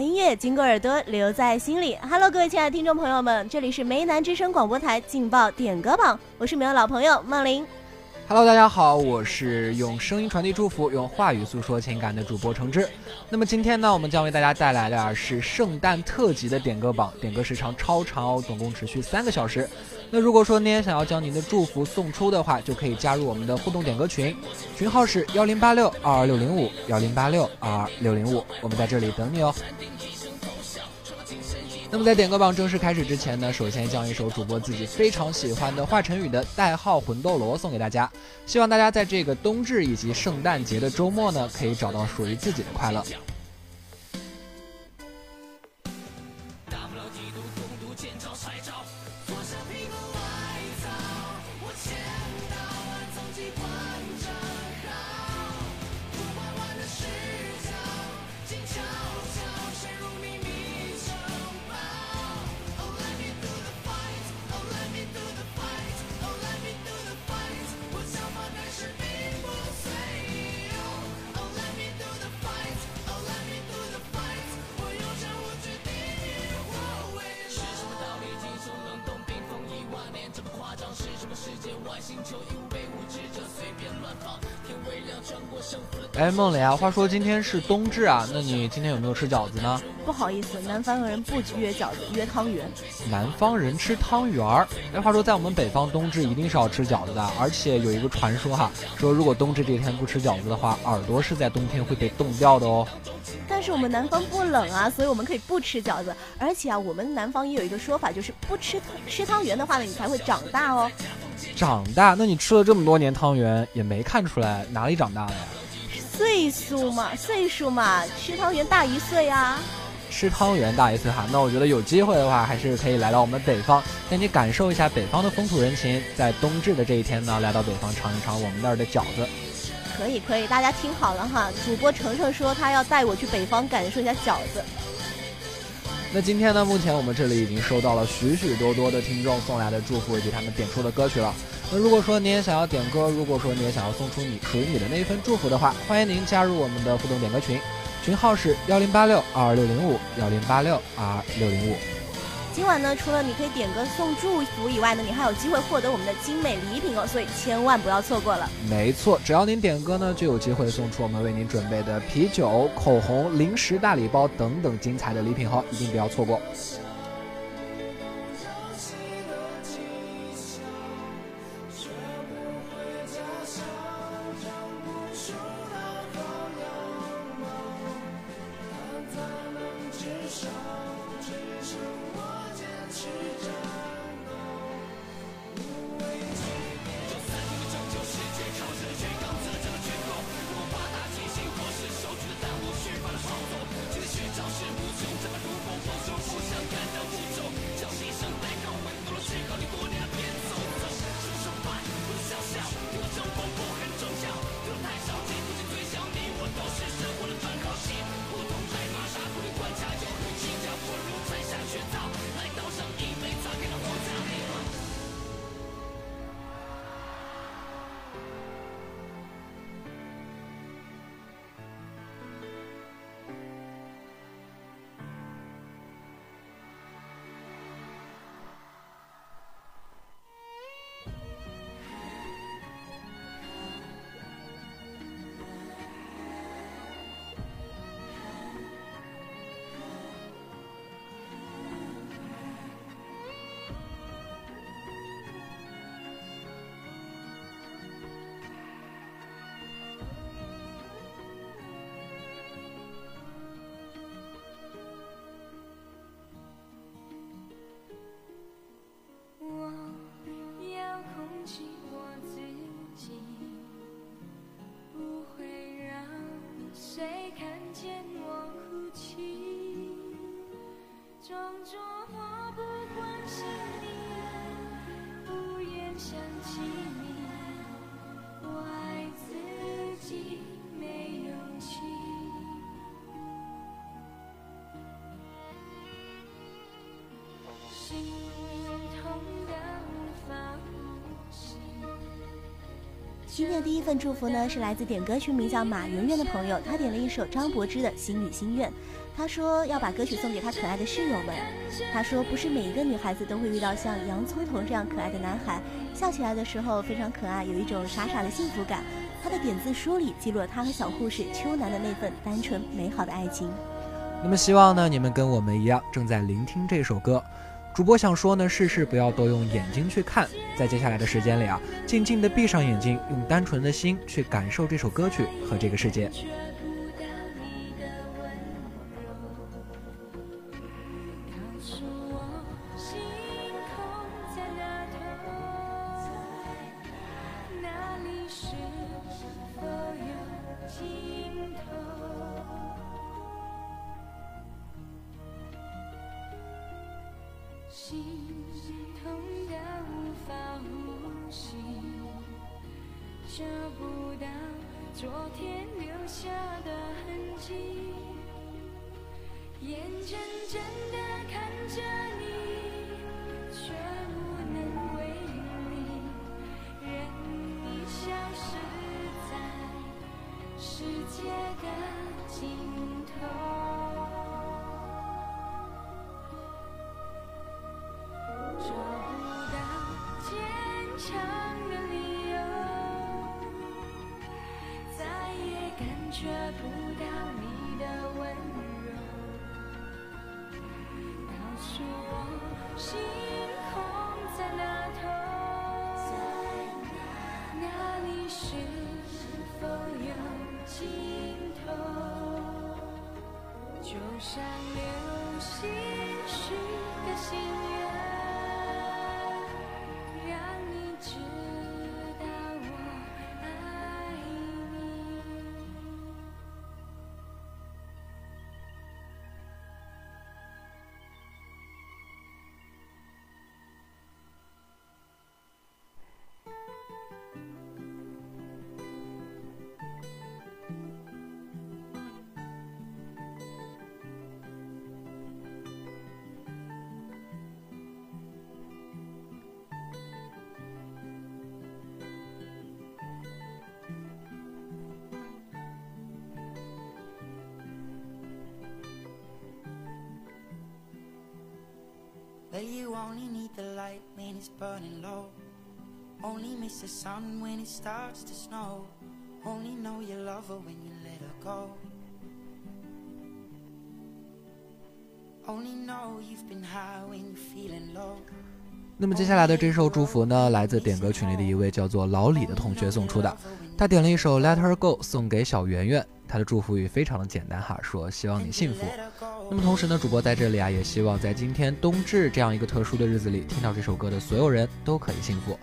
音乐经过耳朵留在心里。Hello，各位亲爱的听众朋友们，这里是梅南之声广播台劲爆点歌榜，我是你们的老朋友梦玲。Hello，大家好，我是用声音传递祝福、用话语诉说情感的主播橙汁。那么今天呢，我们将为大家带来的是圣诞特辑的点歌榜，点歌时长超长哦，总共持续三个小时。那如果说您也想要将您的祝福送出的话，就可以加入我们的互动点歌群，群号是幺零八六二二六零五幺零八六二二六零五，我们在这里等你哦。那么在点歌榜正式开始之前呢，首先将一首主播自己非常喜欢的华晨宇的《代号魂斗罗》送给大家，希望大家在这个冬至以及圣诞节的周末呢，可以找到属于自己的快乐。哎，梦里啊，话说今天是冬至啊，那你今天有没有吃饺子呢？不好意思，南方人不约饺子，约汤圆。南方人吃汤圆儿。哎，话说在我们北方冬至一定是要吃饺子的，而且有一个传说哈，说如果冬至这天不吃饺子的话，耳朵是在冬天会被冻掉的哦。但是我们南方不冷啊，所以我们可以不吃饺子。而且啊，我们南方也有一个说法，就是不吃吃汤圆的话呢，你才会长大哦。长大？那你吃了这么多年汤圆，也没看出来哪里长大了呀？岁数嘛，岁数嘛，吃汤圆大一岁啊。吃汤圆大一岁哈，那我觉得有机会的话，还是可以来到我们北方，带你感受一下北方的风土人情。在冬至的这一天呢，来到北方尝一尝我们那儿的饺子。可以可以，大家听好了哈，主播程程说他要带我去北方感受一下饺子。那今天呢，目前我们这里已经收到了许许多多的听众送来的祝福以及他们点出的歌曲了。那如果说你也想要点歌，如果说你也想要送出你属于你的那一份祝福的话，欢迎您加入我们的互动点歌群，群号是幺零八六二二六零五幺零八六二六零五。今晚呢，除了你可以点歌送祝福以外呢，你还有机会获得我们的精美礼品哦，所以千万不要错过了。没错，只要您点歌呢，就有机会送出我们为您准备的啤酒、口红、零食大礼包等等精彩的礼品哦，一定不要错过。今天的第一份祝福呢，是来自点歌群名叫马圆圆的朋友，他点了一首张柏芝的《心语心愿》，他说要把歌曲送给他可爱的室友们。他说不是每一个女孩子都会遇到像洋葱头这样可爱的男孩，笑起来的时候非常可爱，有一种傻傻的幸福感。他的点字书里记录了他和小护士秋楠的那份单纯美好的爱情。那么希望呢，你们跟我们一样正在聆听这首歌。主播想说呢，事事不要都用眼睛去看，在接下来的时间里啊，静静的闭上眼睛，用单纯的心去感受这首歌曲和这个世界。像流星许个心愿 Well, you only need the light when it's burning low. Only miss the sun when it starts to snow. Only know you love her when you let her go. Only know you've been high when you're feeling low. 那么接下来的这首祝福呢，来自点歌群里的一位叫做老李的同学送出的，他点了一首《Let Her Go》送给小圆圆。他的祝福语非常的简单哈，说希望你幸福。那么同时呢，主播在这里啊，也希望在今天冬至这样一个特殊的日子里，听到这首歌的所有人都可以幸福。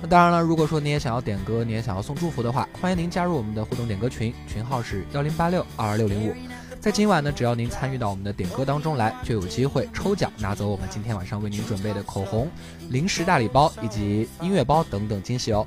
那当然了，如果说你也想要点歌，你也想要送祝福的话，欢迎您加入我们的互动点歌群，群号是幺零八六二二六零五。在今晚呢，只要您参与到我们的点歌当中来，就有机会抽奖拿走我们今天晚上为您准备的口红、零食大礼包以及音乐包等等惊喜哦。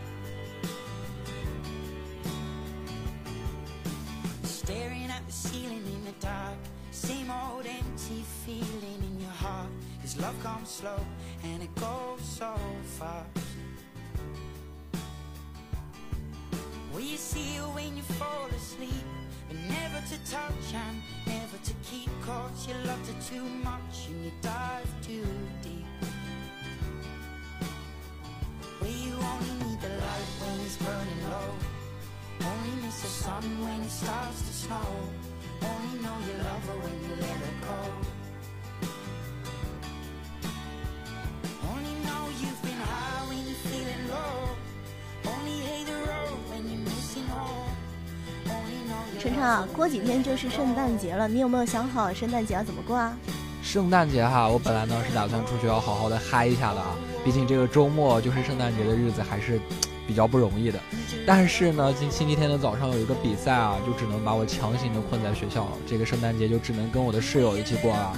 Same old empty feeling in your heart. Cause love comes slow and it goes so fast. Will you see her when you fall asleep? But never to touch and never to keep Cause you loved her too much and you dive too deep. Where you only need the light when it's burning low? Only you love her when you let her go. Only know you've been high when you're feeling low. Only hate the road when you're missing home. Only know you 晨晨啊，过几天就是圣诞节了，你有没有想好圣诞节要怎么过啊？圣诞节哈，我本来呢是打算出去要好好的嗨一下的啊，毕竟这个周末就是圣诞节的日子，还是比较不容易的。但是呢，今星期天的早上有一个比赛啊，就只能把我强行的困在学校了。这个圣诞节就只能跟我的室友一起过了。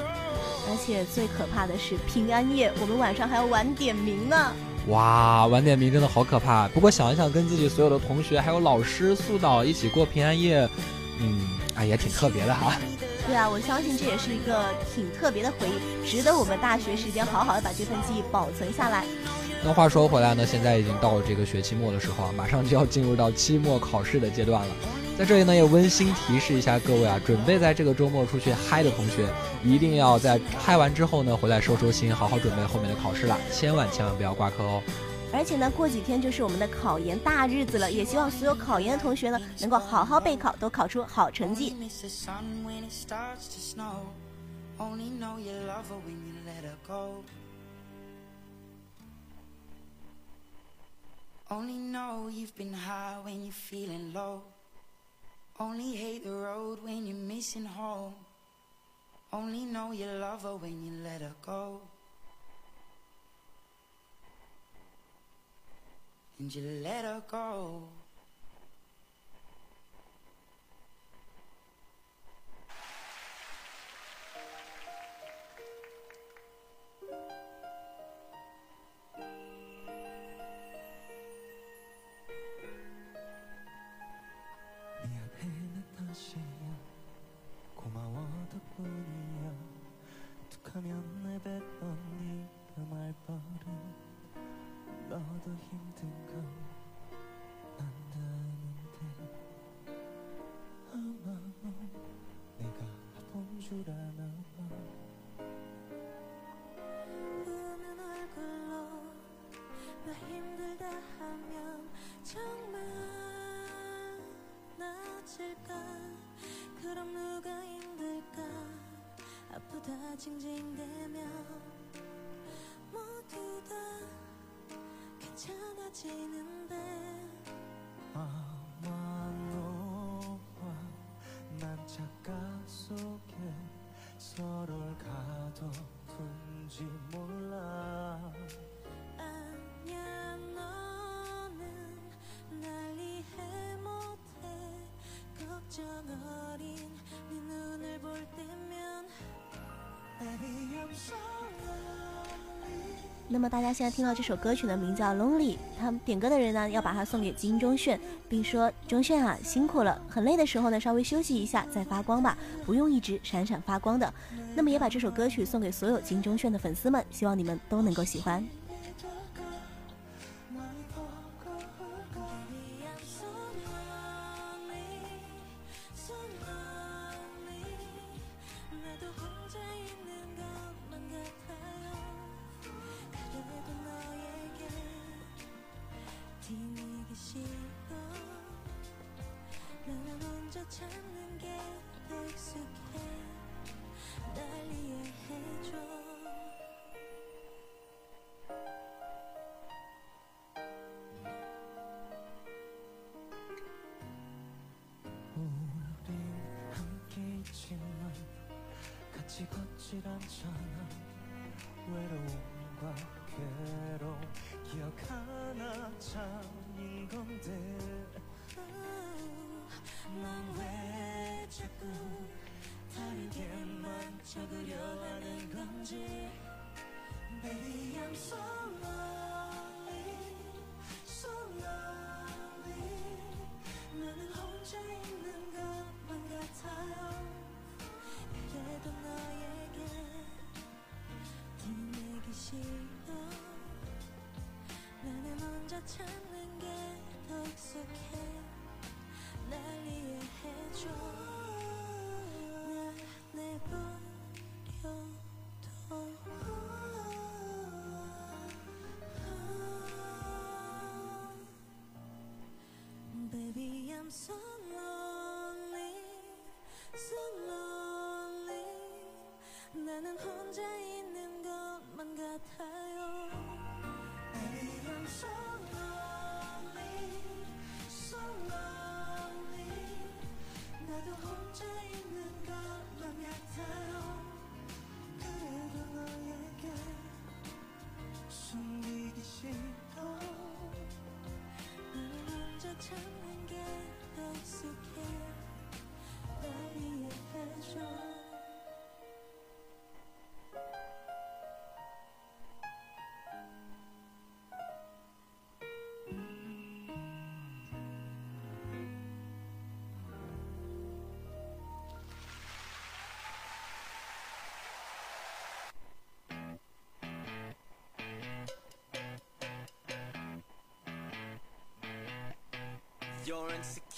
而且最可怕的是平安夜，我们晚上还要晚点名呢。哇，晚点名真的好可怕。不过想一想，跟自己所有的同学还有老师、宿导一起过平安夜，嗯，啊也挺特别的哈。对啊，我相信这也是一个挺特别的回忆，值得我们大学时间好好的把这份记忆保存下来。那话说回来呢，现在已经到了这个学期末的时候啊，马上就要进入到期末考试的阶段了。在这里呢，也温馨提示一下各位啊，准备在这个周末出去嗨的同学，一定要在嗨完之后呢，回来收收心，好好准备后面的考试了，千万千万不要挂科哦。而且呢，过几天就是我们的考研大日子了，也希望所有考研的同学呢，能够好好备考，都考出好成绩。Only know you've been high when you're feeling low. Only hate the road when you're missing home. Only know you love her when you let her go. And you let her go. 징징대면 모두 다 괜찮아지는데 아마 너와 난 착각 속에 서로를 가둬둔 지 那么大家现在听到这首歌曲的，名叫《Lonely》，他们点歌的人呢要把它送给金钟铉，并说：“钟铉啊，辛苦了，很累的时候呢稍微休息一下再发光吧，不用一直闪闪发光的。”那么也把这首歌曲送给所有金钟铉的粉丝们，希望你们都能够喜欢。 찾는 게더 익숙해. 날 이해해줘. 우린 함께 있지만 같이 걷질 않잖아 외로움과 괴로움 기억 하나 차인 건데 넌왜 자꾸 다르게 만져보려 하는 건지. Baby I'm so lonely so lonely. 나는 혼자 있는 것만 같아요. 그래도 너에게 뒤내기 싫어. 나는 혼자 찾 so lonely, so lonely. 나는 혼자. You're insecure,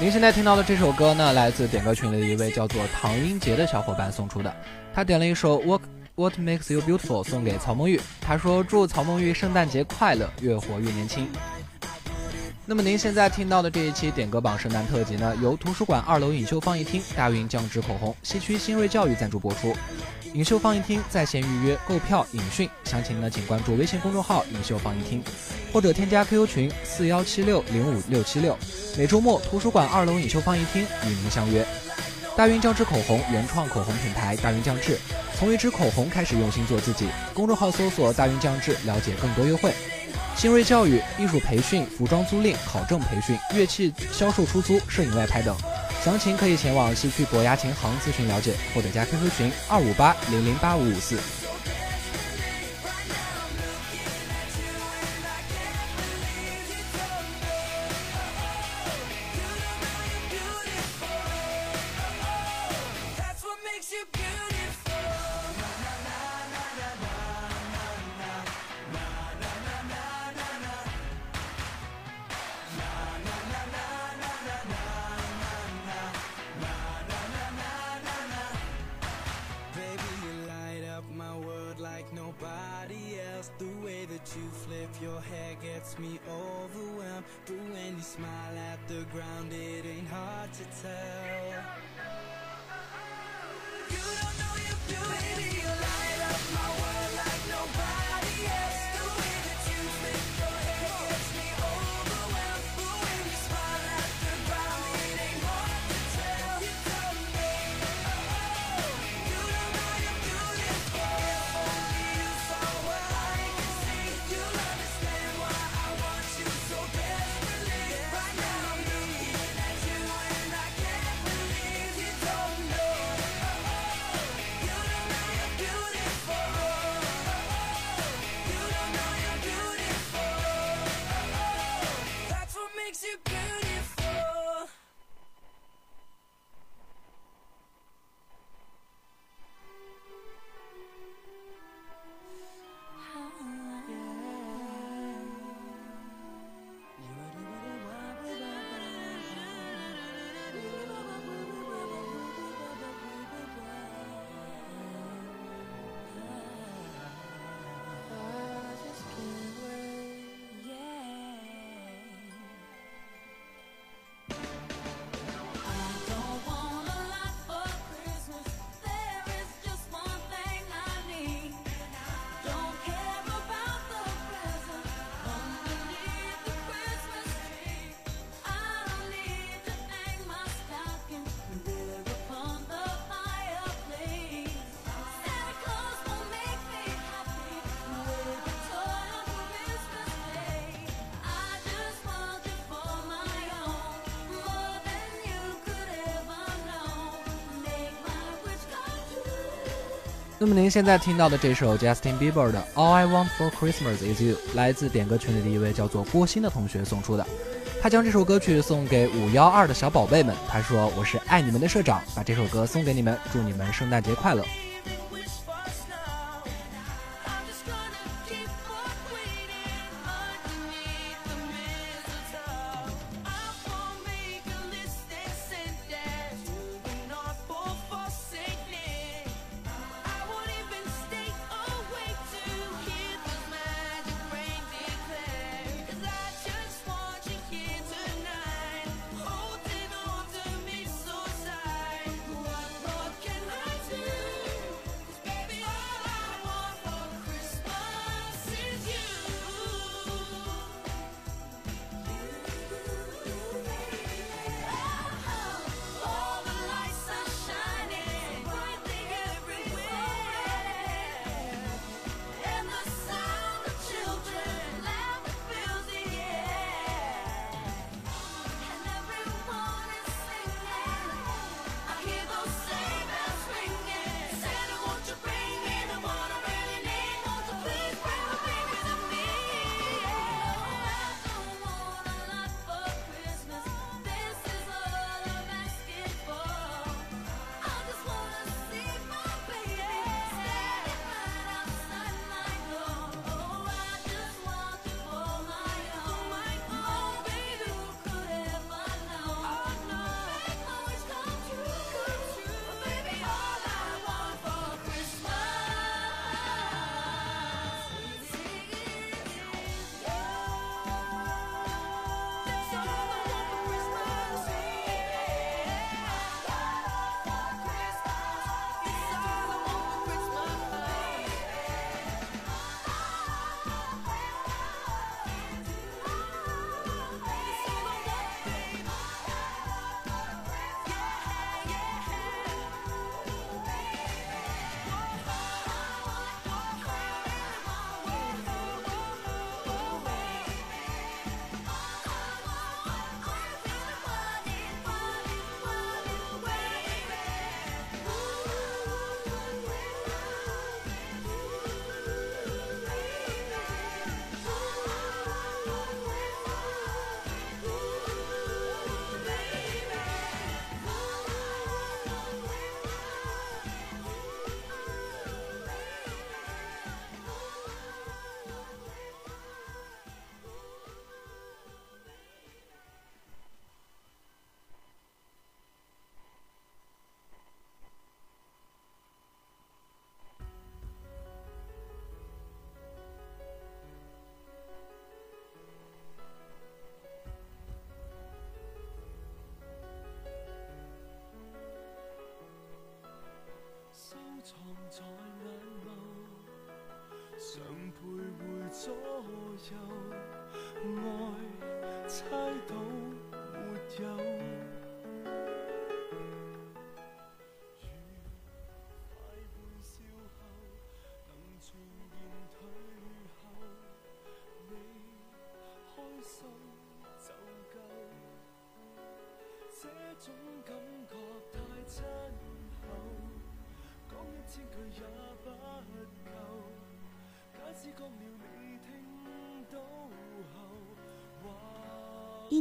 您现在听到的这首歌呢，来自点歌群里的一位叫做唐英杰的小伙伴送出的，他点了一首《What What Makes You Beautiful》送给曹梦玉，他说祝曹梦玉圣诞节快乐，越活越年轻。那么您现在听到的这一期点歌榜圣诞特辑呢，由图书馆二楼影秀放映厅、大运酱汁口红、西区新锐教育赞助播出。影秀放映厅在线预约购票影讯，详情呢请关注微信公众号“影秀放映厅”，或者添加 QQ 群四幺七六零五六七六。每周末图书馆二楼影秀放映厅与您相约。大运酱汁口红原创口红品牌大运酱汁，从一支口红开始用心做自己。公众号搜索“大运酱汁”，了解更多优惠。新锐教育、艺术培训、服装租赁、考证培训、乐器销售出租、摄影外拍等，详情可以前往市区博雅琴行咨询了解，或者加 QQ 群二五八零零八五五四。那么您现在听到的这首 Justin Bieber 的 All I Want for Christmas Is You，来自点歌群里的一位叫做郭鑫的同学送出的。他将这首歌曲送给五幺二的小宝贝们。他说：“我是爱你们的社长，把这首歌送给你们，祝你们圣诞节快乐。”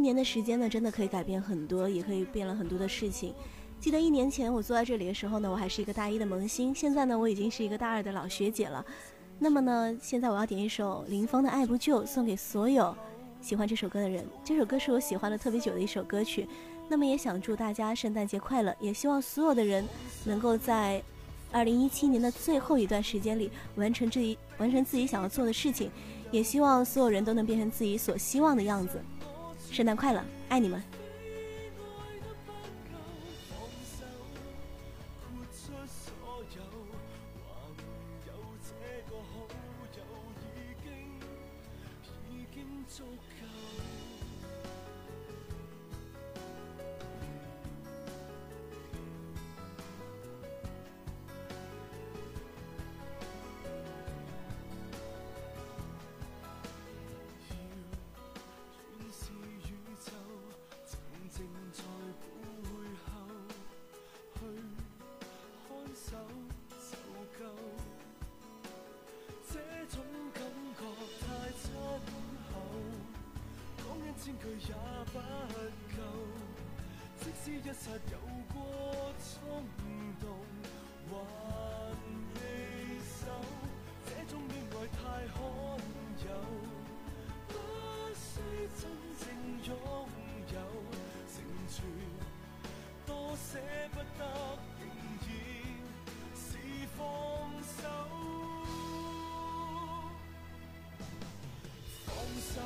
一年的时间呢，真的可以改变很多，也可以变了很多的事情。记得一年前我坐在这里的时候呢，我还是一个大一的萌新，现在呢，我已经是一个大二的老学姐了。那么呢，现在我要点一首林峰的《爱不救》，送给所有喜欢这首歌的人。这首歌是我喜欢了特别久的一首歌曲。那么也想祝大家圣诞节快乐，也希望所有的人能够在二零一七年的最后一段时间里完成自己完成自己想要做的事情，也希望所有人都能变成自己所希望的样子。圣诞快乐，爱你们！一刹有過衝動，還離手，這種戀愛太罕有。不需真正擁有，成全多捨不得，仍然是放手。放手，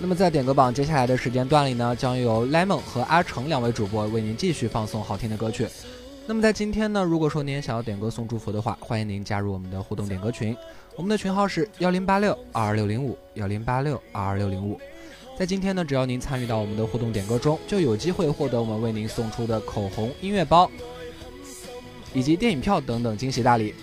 那么在点歌榜接下来的时间段里呢，将由 Lemon 和阿成两位主播为您继续放送好听的歌曲。那么在今天呢，如果说您也想要点歌送祝福的话，欢迎您加入我们的互动点歌群，我们的群号是幺零八六二二六零五幺零八六二二六零五。在今天呢，只要您参与到我们的互动点歌中，就有机会获得我们为您送出的口红、音乐包以及电影票等等惊喜大礼。